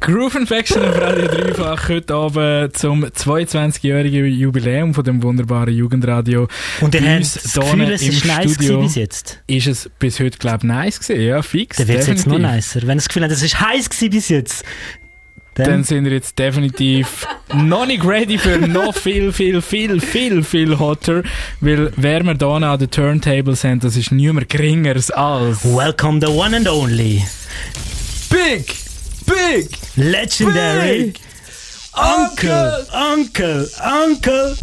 Groove Infection auf Radio Dreifach heute Abend zum 22-jährigen Jubiläum von dem wunderbaren Jugendradio. Und ihr habt das Gefühl, es ist nice bis jetzt. Ist es bis heute, glaube ich, nice gewesen? Ja, fix. Dann wird es jetzt noch nicer. Wenn ihr das Gefühl habt, es ist heiß bis jetzt. Dann, Dann sind wir jetzt definitiv noch nicht ready für noch viel, viel, viel, viel, viel hotter. Weil wer wir hier an den Turntables haben, das ist niemand geringeres als welcome the one and only, Big, Big, legendary, Big Uncle, Uncle, Uncle.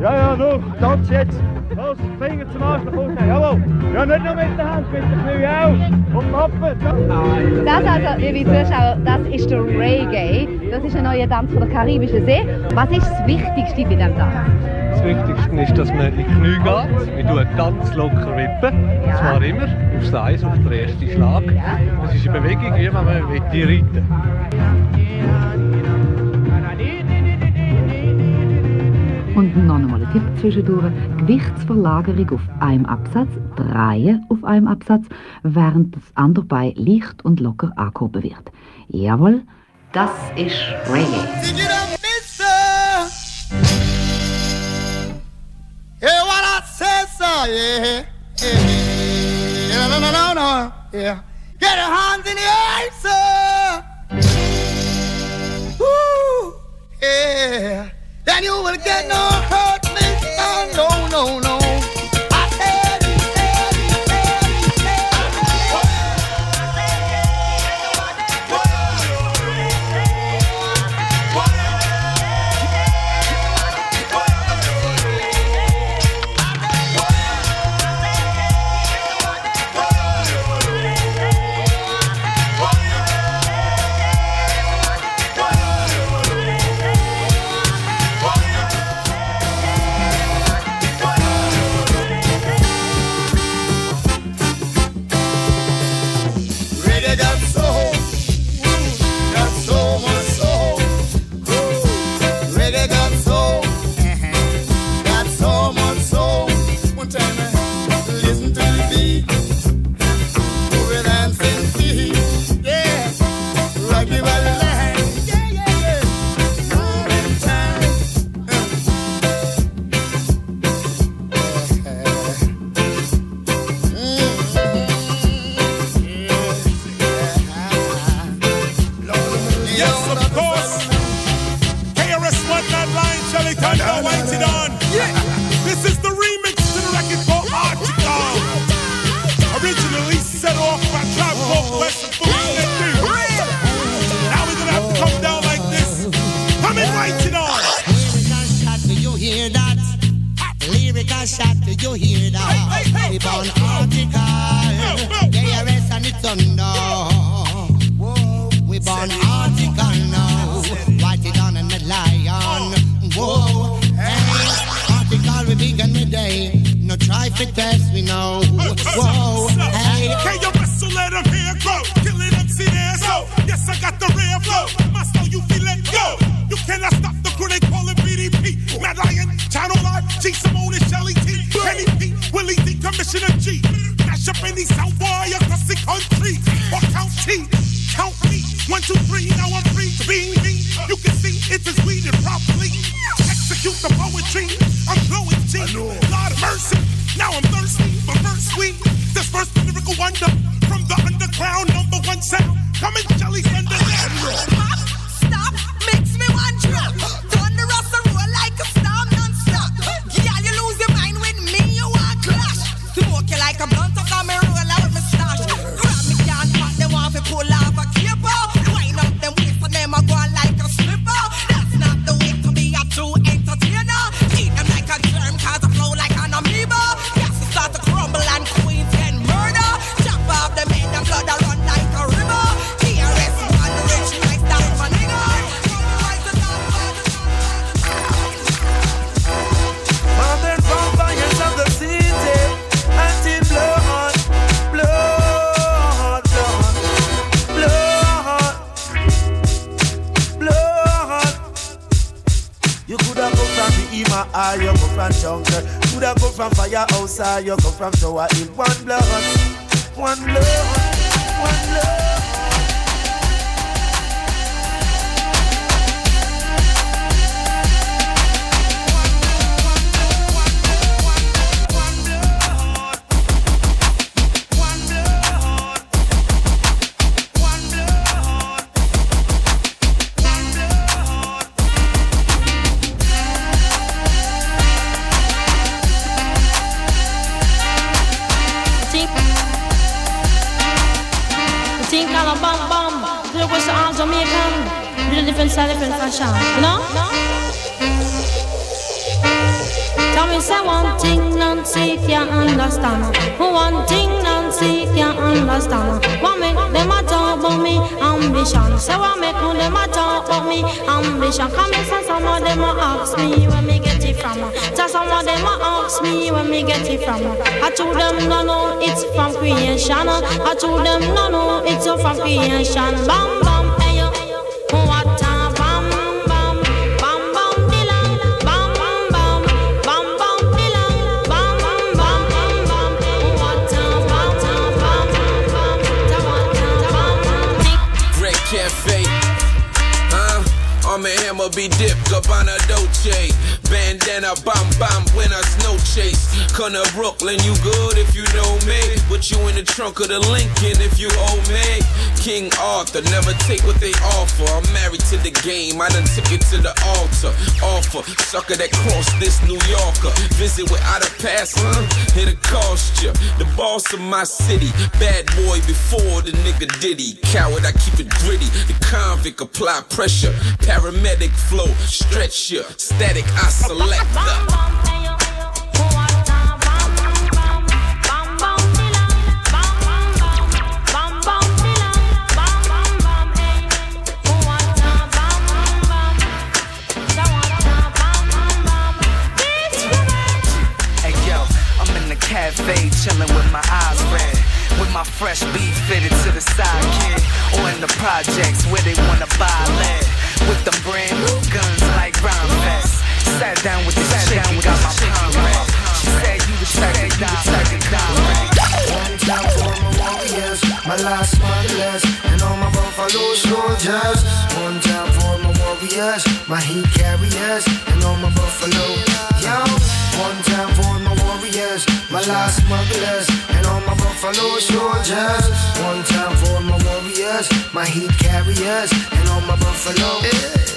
Ja, ja, los, tanz jetzt. Los, Finger zum Arsch nach unten. Jawohl. Ja, nicht nur mit der Hand, mit den Knie auch. Und Mappen. Das also, liebe Zuschauer, das ist der Reggae. Das ist ein neuer Tanz von der Karibischen See. Was ist das Wichtigste bei diesem Tanz? Das Wichtigste ist, dass man in die Knie geht. Wir tun ganz locker wippen. Ja. Und zwar immer aufs Eis, auf den ersten Schlag. Ja. Das ist eine Bewegung, wie wenn man die reiten Und noch einmal ein Tipp zwischendurch. Gewichtsverlagerung auf einem Absatz, Drehen auf einem Absatz, während das andere Bein leicht und locker angehoben wird. Jawohl, das ist Reggae. Yeah, what I said, sir, yeah. yeah. Yeah, no, no, no, no, yeah. Get your hands in the air, sir. Woo, yeah. Then you will get no hurt, Lyrical shot, do you hear that? We born article, KRS and it's under. We born article now, write it on in the lion. Whoa, hey, article we begin the day. No try for test, we know. Whoa, hey. Can you wrestle, let them hair grow? Kill it, MC there, so. Yes, I got the rare flow. My soul, you feel it, go. You cannot stop the crew, they call it BDP. Mad Lion, Channel Live, G Simone and Shelly T. Kenny P, Willie D, Commissioner G. Mash up any South boy across the country. Or count T, count me. One, two, three, now I'm free to be me. You can see it is weeded properly. Execute the poetry. I'm blowing G. Lord of mercy. Now I'm thirsty for verse sweet. This first lyrical wonder from the underground number one sound. Coming jelly thunder. Stop, like a storm think all a bam bam. Look what's all Jamaican. Real different style, different fashion. You know? Tell me say one thing Nancy can't understand. One thing Nancy can't understand. What make them a talk about me ambition? Say what make them a talk about me ambition? Come and say some of them a ask me where me get it from. Tell some of them a ask me where me get it from. I told them no no it's from creation. I told them no no it's from creation. Bam A be dipped, Gabbana Dolce. Bandana, bomb bomb when I snow chase. To Brooklyn, you good if you know me. Put you in the trunk of the Lincoln if you owe me. King Arthur, never take what they offer. I'm married to the game, I done took it to the altar. Offer, sucker that crossed this New Yorker. Visit without a pass, huh? It'll cost ya. The boss of my city, bad boy before the nigga Diddy. Coward, I keep it gritty. The convict apply pressure. Paramedic flow, stretch ya. Static, I select the. Yo, I'm in the cafe chilling with my eyes red. With my fresh beat fitted to the side, kid. Or in the projects where they wanna buy lead. With them brand new guns like Rhyme Fest. Sat down with the chick and got my palm red. She said you the second die, second die. One time for my warriors, my last motherless, and all my buffalo soldiers. One time for my warriors, my heat carriers, and all my buffalo. Yo, one time for my warriors, my last motherless, and all my buffalo soldiers. One time warriors, my heat carriers, and all my buffalo.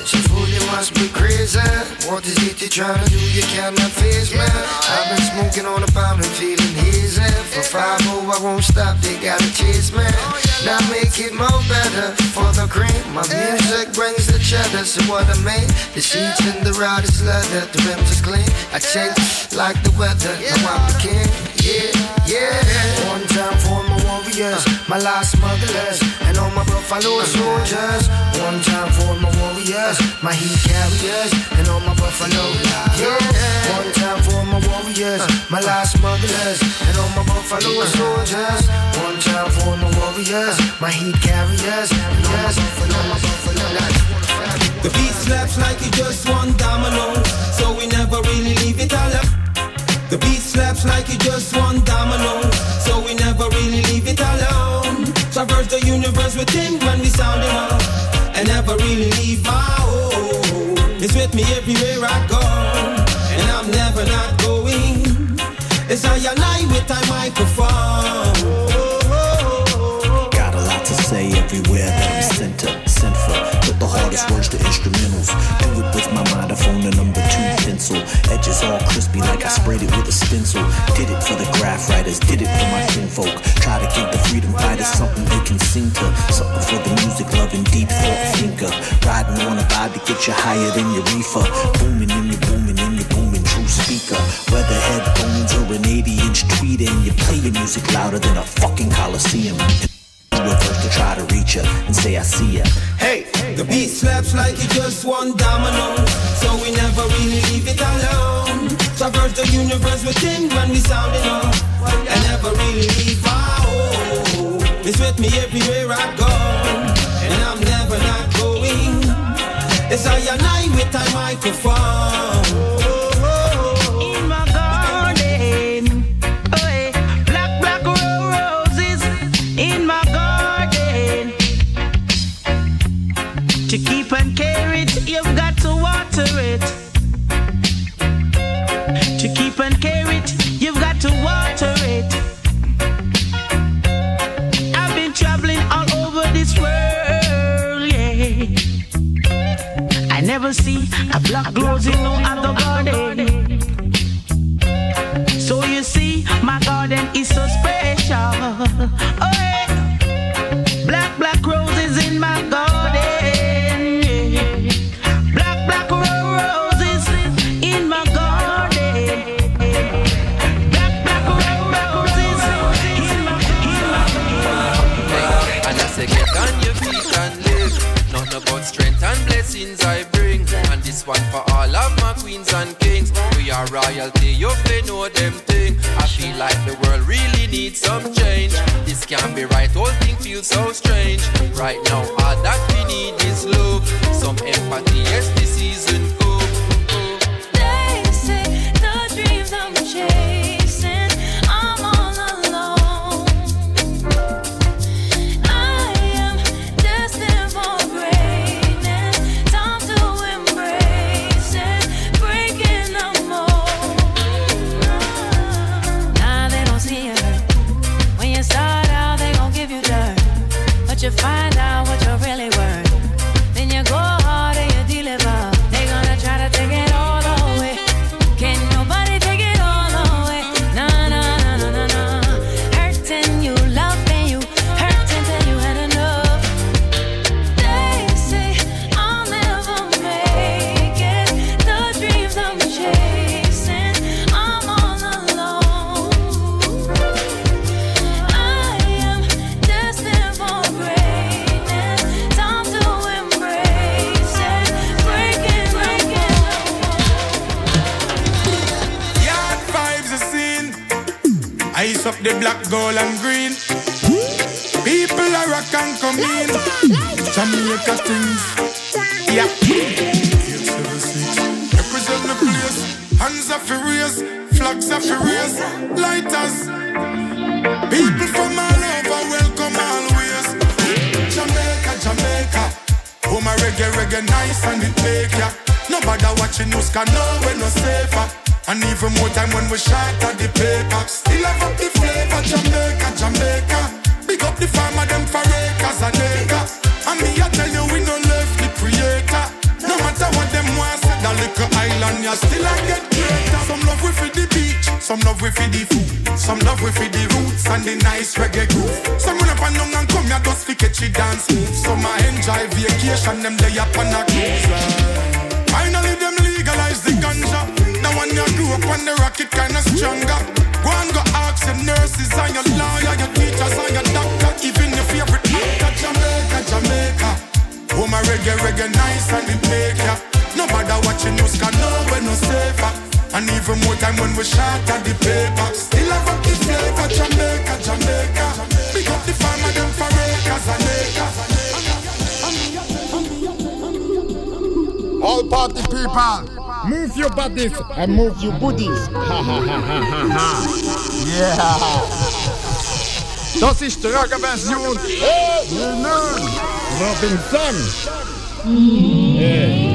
She fool, you must be crazy. What is it you trying to do? You cannot face me. I've been smoking on a pound and feeling hazy. For five oh, I won't stop. They gotta chase me. Oh, now make it more better for the cream. My music brings the cheddar. So what I mean? The sheets and the rod is leather. The rims is clean. I change like the weather. Now I'm the king. Yeah, yeah. One time for my warriors, my last motherless, and all my buffalo soldiers. One time for my warriors, my heat carriers, and all my buffalo. Yeah. One time for my warriors, my last motherless, and all my buffalo soldiers. One time for my warriors, my heat carriers, and all my buffalo. The beat slaps like it just one domino, so we never really leave it alone. The beat slaps like it just one domino, universe with him when we sound him up, and never really leave my home. It's with me everywhere I go, and I'm never not going. It's I and I with my microphone. Got a lot to say everywhere that I'm sent to. Sent for. Put the hardest words to instrumentals. Do it with my mind, it with a stencil. Did it for the graph writers, did it for my kinfolk. Try to give the freedom fighters something they can sing to. Something for the music loving, deep thought thinker. Riding on a vibe to get you higher than your reefer. Booming in your booming in your booming true speaker. Whether headphones or an 80 inch tweeter, and you play your music louder than a fucking coliseum. Reverse to try to reach ya and say I see ya. Hey, the beat slaps like it just one domino, so we never really leave it alone. Traverse the universe within when we sound it up, and never really leave our home. It's with me everywhere I go, and I'm never not going. It's I and I with a microphone. Royalty, you them thing. I feel like the world really needs some change. This can't be right, whole thing feels so strange. Right now, come. Jamaica things. Yeah. Represent the place. Hands are raise. Flags are raise. Lighters. People from all over welcome always. Jamaica, Jamaica. Oh my reggae, reggae nice and it make ya. Nobody watching news can know we're no safer. And even more time when we shot at the paper. Still have up the flavor, Jamaica, Jamaica. The farmer, them for acres and acres. And me, I tell you, we no left the creator. No matter what them want, say that little island, you still I get greater. Some love we for the beach, some love we for the food, some love we for the roots and the nice reggae groove. Some run up and down and come here just fi catch it dance move. Some I enjoy vacation, them lay up on a cruise. Finally, them legalize the ganja. Now when you grew up on the rocket, kinda stronger. Go and go ask your nurses and your lawyer, your teachers and your reggae, reggae nice and it make ya. Nobody watching news can know we're no safer. And even more time when we shot at the paper. Still have up the flavor, Jamaica, Jamaica. Big up the farmer, them for acres and acres. All party people, move your bodies and move your booties. Yeah. Das ist die Rocker-Version. Hey, nun, Robinson. Hey.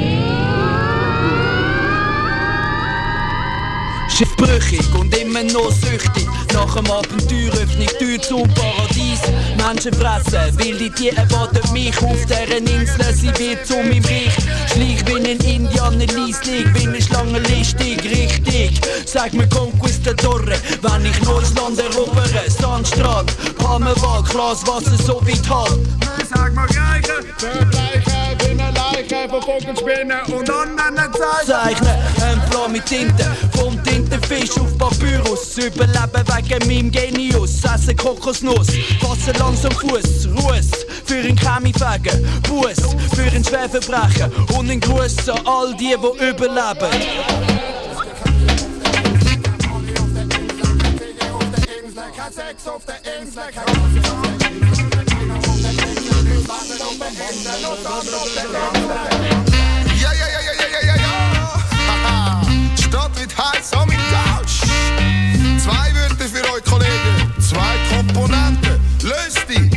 Schiffbrüchig und immer noch süchtig. Nach dem Abenteuer öffne ich Tür zum Paradies. Menschen fressen, wilde Tiere warten mich auf deren Insel. Sie wird zu meinem Reich. Schleich wie ein Indianer lieslig, wie eine Schlange listig, richtig. Sag mir Conquistadore, wenn ich neues Land erobere. Sandstrand, Palmenwald, Glaswasser so weit halt. Sag mal Reiche, Verbleiche, eine Leiche von Vogelspinnen und anderen Zeichen. Zeichnen, ein Plan mit Tinte, vom Tintenfisch auf Papyrus. Überleben wegen meinem Genius, essen Kokosnuss, fassen langsam Fuß, Ruß. Für einen Chemiefegen, Buß. Für einen Schwerverbrechen und ein Gruß an all die, die überleben. Ja, ja, ja, ja, ja, ja, ja, ja. Stadt wird heiß am Tausch. Zwei Wörter für euch, Kollegen. Zwei Komponenten. Löst die.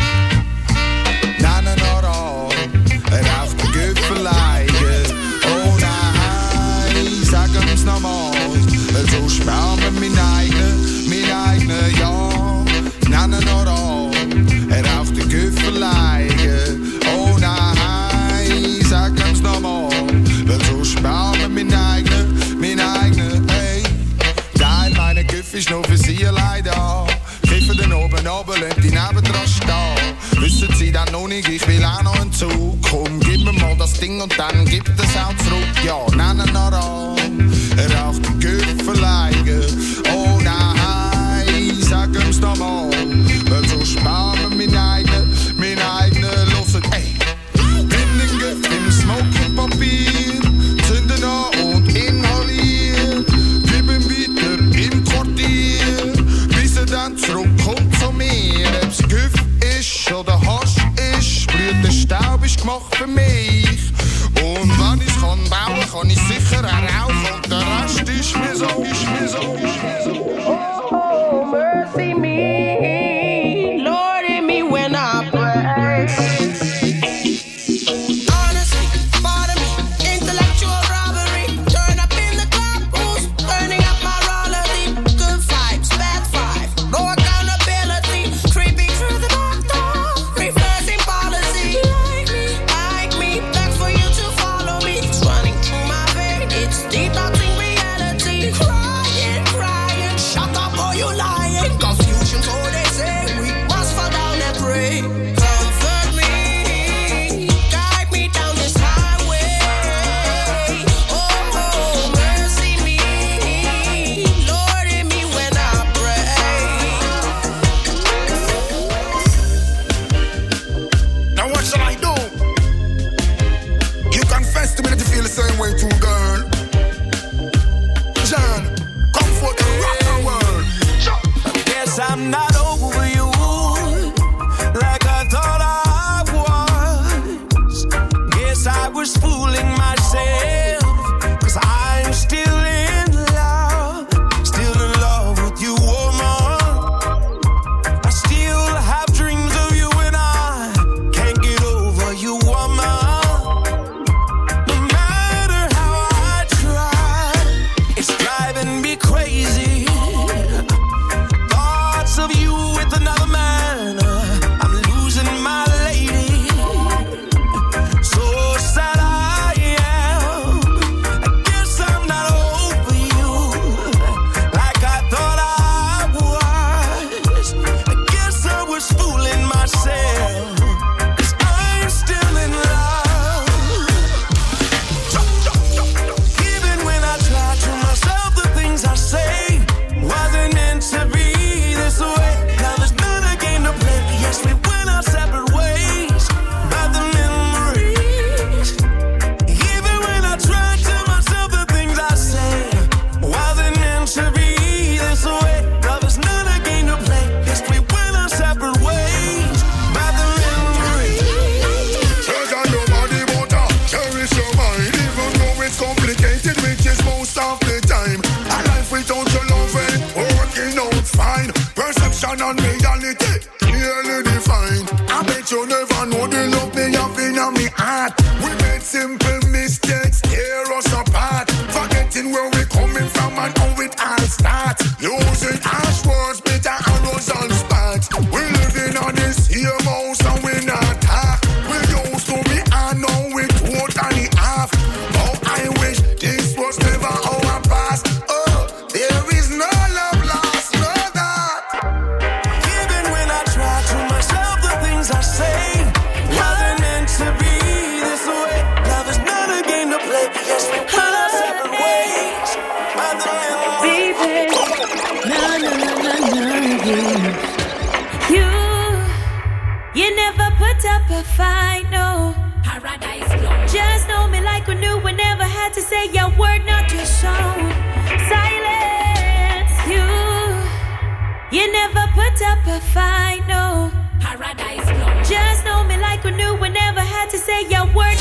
paradise. Just know me like we knew. We never had to say word.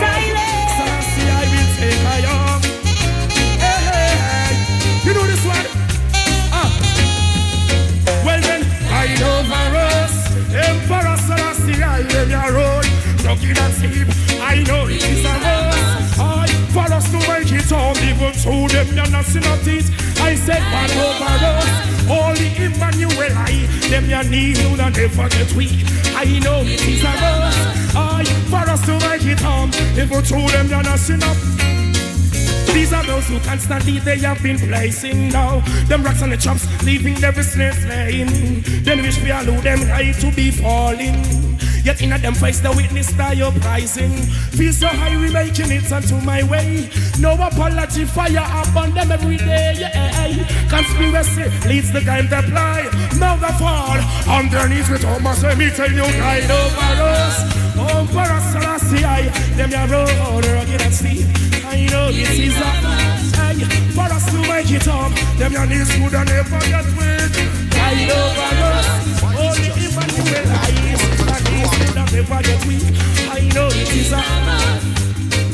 Silence. See, I will take. Hey, hey. You know this one. Ah. Well then, I us. I your road. I know it is a. I for us to it all, even to them, you're not seeing I said, man over us. Holy Emmanuel, I. Them your knees will not forget we. I know it is a verse. I, for us to make it home. If we throw them, you're not enough. These are those who constantly they have been placing now. Them rocks on the chops, leaving their business lane. Then wish we allow them right to be falling. Yet in a them face the witness you're pricing. Feel so high, we making it onto my way. No apology, fire up on them every day. Yeah. Conspiracy leads the game to play. Now the fall underneath with Thomas and me tell you guide over us. Over us, Selassie, I. Them ya road, rugged and steep. I know this is a hey, for us to make it up. Them ya knees and never get weak. Guide over us. Only Emmanuel eyes. Good and never get weak. I know it is a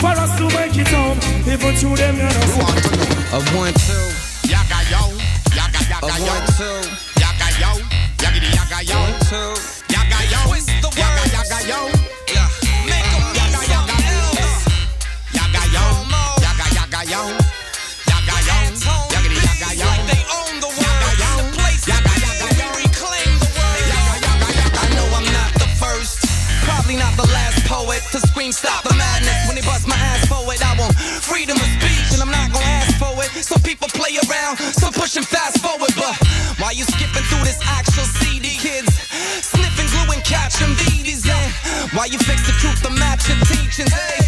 for us to make it up. Even to them ya know. A one, two. Yaga yo, yaga A yaga yo, one, two. yaga yo, yaga yaga yo, One, two. yaga yo, Twist the yaga yaga yo, else. yaga yo, yaga yo, yaga yo, yaga yo, like they own the yo. To Yaga, be probably not the last poet to scream stop the madness when they bust my ass for it. I want freedom of speech and I'm not gonna ask for it. Some people play around, some pushing fast forward, but while you skipping through this actual CD, kids sniffing glue and catching VDs and while you fix the truth to match your teachings, hey,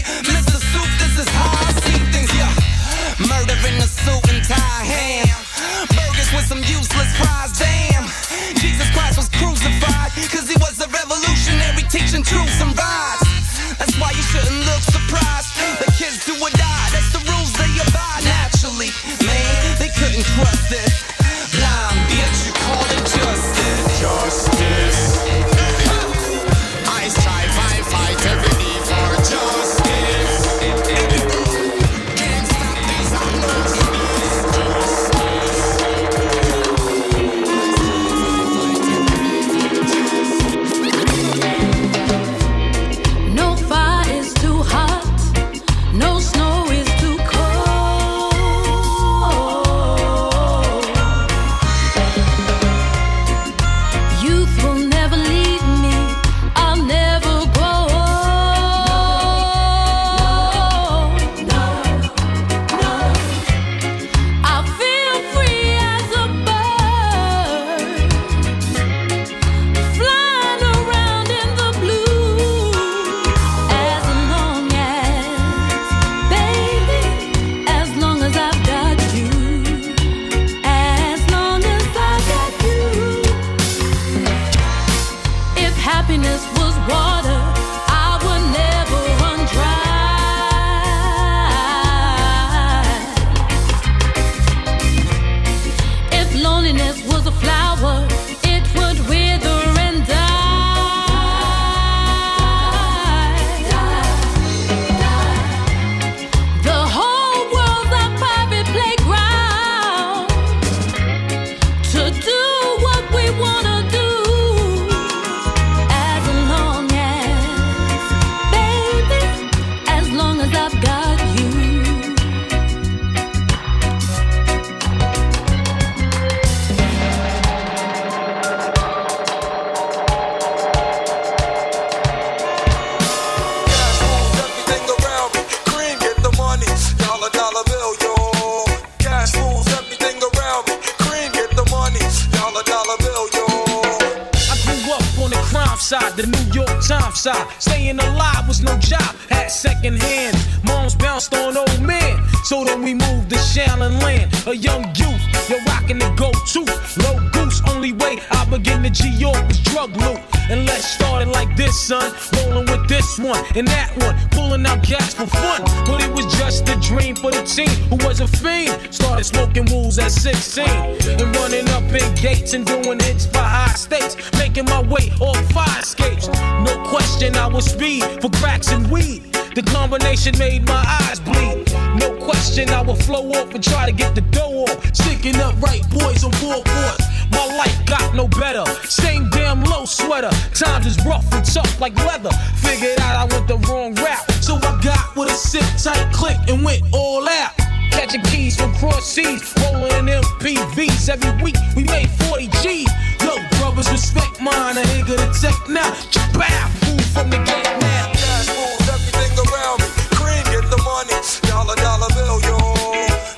and doing hits for high stakes. Making my way off fire escapes. No question, I was speed for cracks and weed. The combination made my eyes bleed. No question, I would flow off and try to get the dough off. Sticking up right boys on board boards. My life got no better. Same damn low sweater. Times is rough and tough like leather. Figured out I went the wrong route. So I got with a sit tight click and went all out. Catching keys from cross seas, rolling MPVs. Every week we made 40 G's. Yo, brothers, respect mine. I ain't gonna tech now. Bow, move from the gate now. Cash rules everything around me. Cream, get the money. Dollar, dollar bill, yo.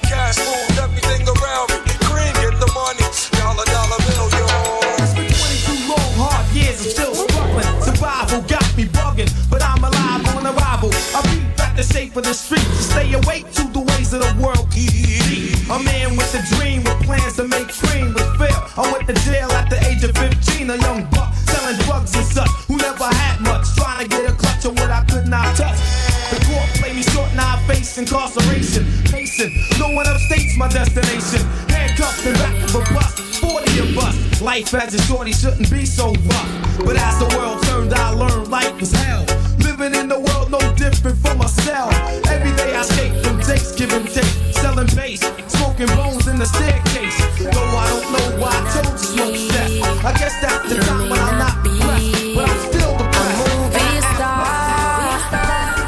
Cash rules everything around me. Cream, get the money. Dollar, dollar bill, yo. It's been 22 long, hard years. I'm still struggling. Survival got me bugging, but I'm alive on arrival. I beat back the shape of the streets. Stay awake too world. A man with a dream with plans to make cream with Phil. I went to jail at the age of 15, a young buck selling drugs and such. Who never had much, trying to get a clutch of what I could not touch. The court played me short, now I face incarceration. Pacing, no one upstates my destination. Handcuffed in back of a bus, 40 of us. Life as a shorty shouldn't be so rough. But as the world turned, I learned life was hell. Living in the world no different from a cell. Every day I escape from takes, giving take, selling bass, smoking bones in the staircase. Though I don't know why I told you smoke that. I guess that's the time when I'm not blessed, but I'm still the best. movie star.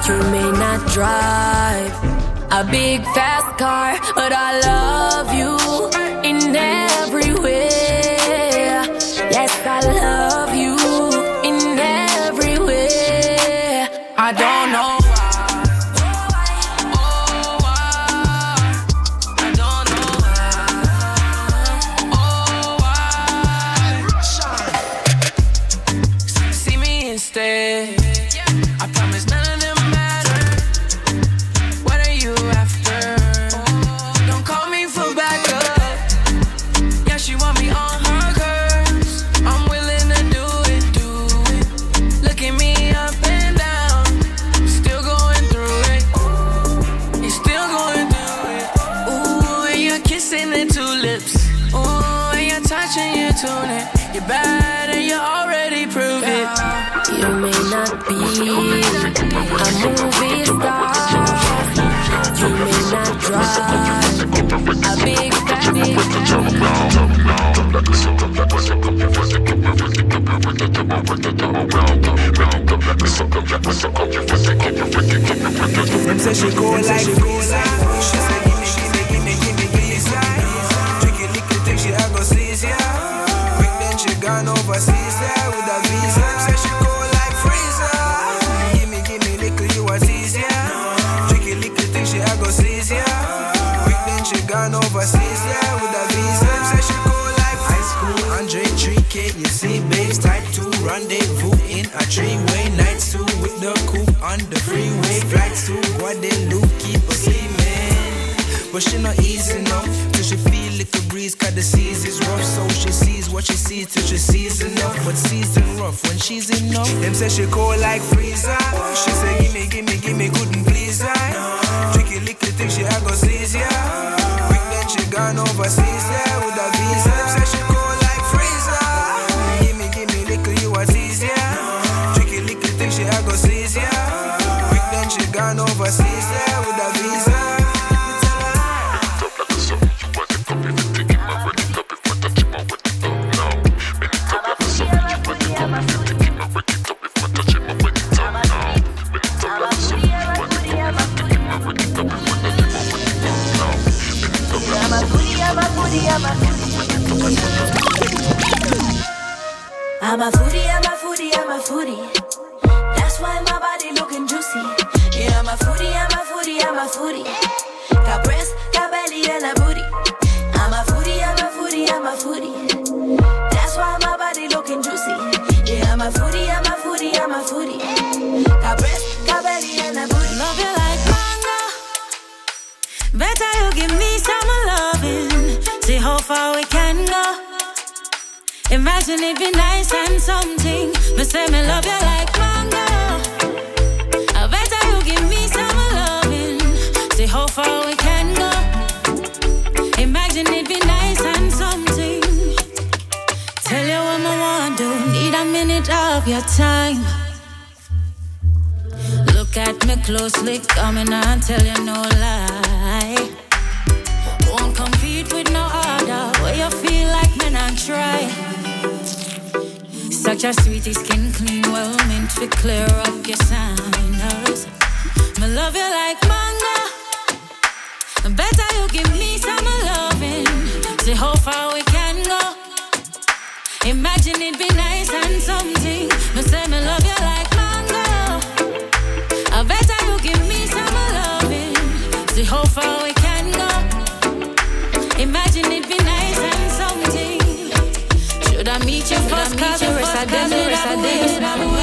You may not drive a big fast car, but I love touching your. You're bad and you already proved it. You may not be a movie star. You may not drive a big fat Them say she go like Visa. Gone overseas there with a visa. Say she go like freezer. Gimme, gimme, little you a tease ya. Tricky little thing she a go seize ya. Quick then she gone overseas there with a visa. Say she go like high school. Andre 3K, you see babes type 2 rendezvous in a three-way night two with the coupe on the freeway. Flights to Guadeloupe, keep us steaming. But she not easy enough till she feel like a breeze, cause the seas is rough. So she sees what she sees till she sees enough. But season rough when she's enough. Them say she cold like freezer. She say, gimme, gimme, gimme, couldn't please her. Tricky little thing she a go seize ya. Quick then she gone overseas Better you give me some loving. See how far we can go. Imagine it be nice and something. Me say me love you like mango. I better you give me some loving. See how far we can go. Imagine it be nice and something. Tell you what I want to. Need a minute of your time. At me closely, coming on, tell you no lie. Won't compete with no other. Where you feel like men and try. Such a sweetie, skin clean, well meant to clear up your sinus. Me love you like mango. Better you give me some loving. See how far we can go. Imagine it be nice and something. Me say me love you like how far we can go. Imagine it be nice and something. Should I meet you first? Cause the rest of them, the rest of them,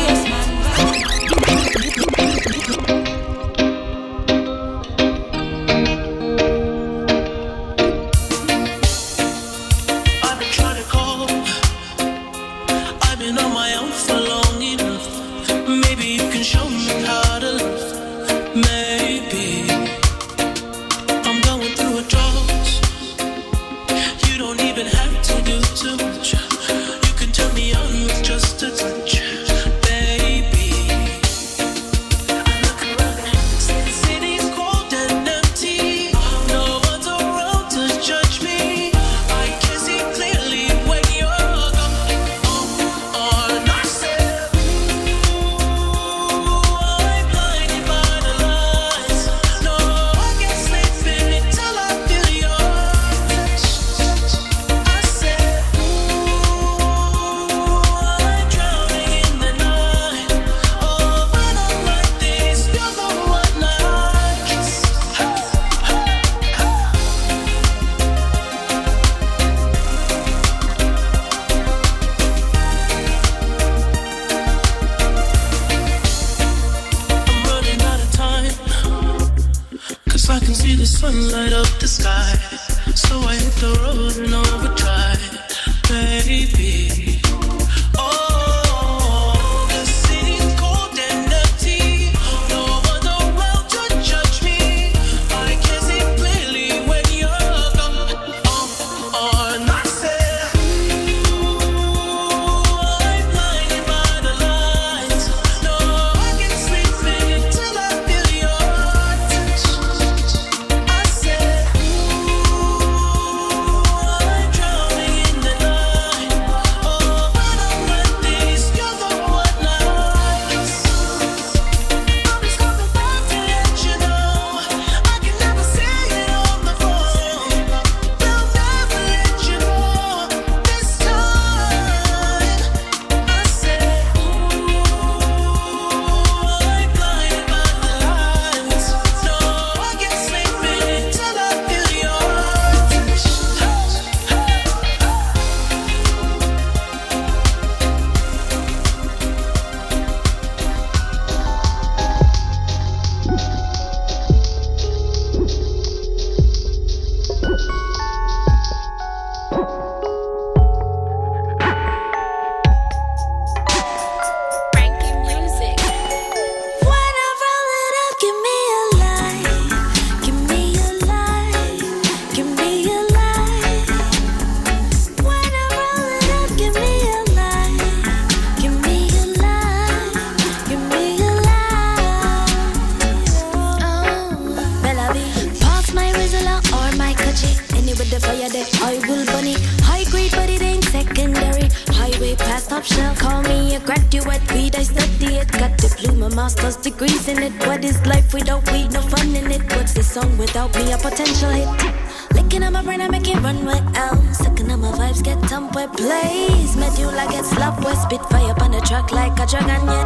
runway out. Second of my vibes get somewhere where blaze. Met you like it's love where spit fire up on the track like a dragon, yeah.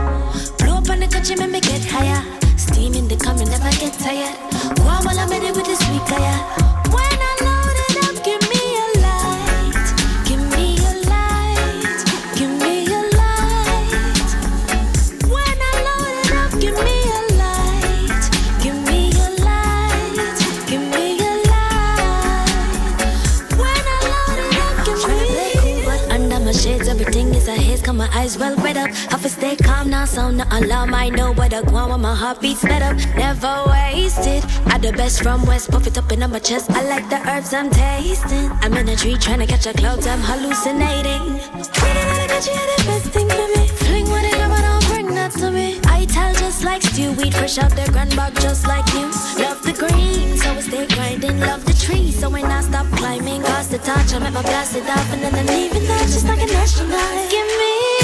Blow up on the country, make me get higher. Steam in the coming, never get tired. Wow, while I'm it with this weak yeah. eyes well read up. Have to stay calm now, sound the alarm. I know what I want when my heart beats sped up. Never wasted. I the best from West, puff it up in my chest. I like the herbs I'm tasting. I'm in a tree trying to catch a cloud, I'm hallucinating. Reading that I got you, the best thing for me. Fling what I don't bring that to me. I tell just like stew, weed fresh out their grand just like you. Love the green, so I stay grinding. Love the tree, so when I stop climbing, cause the touch, I'm at my best, it up and then I'm leaving that just like an astronaut. Give me.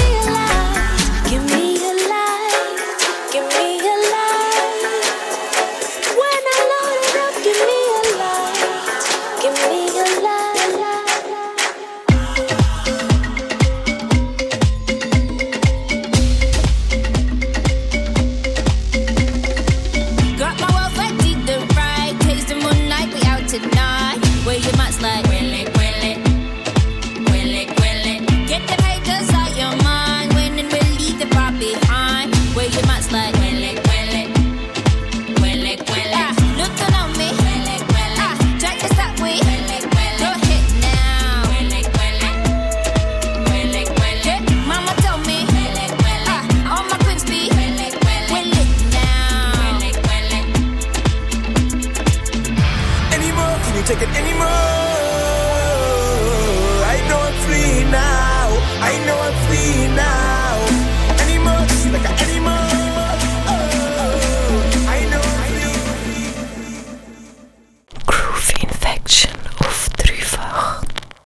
Give me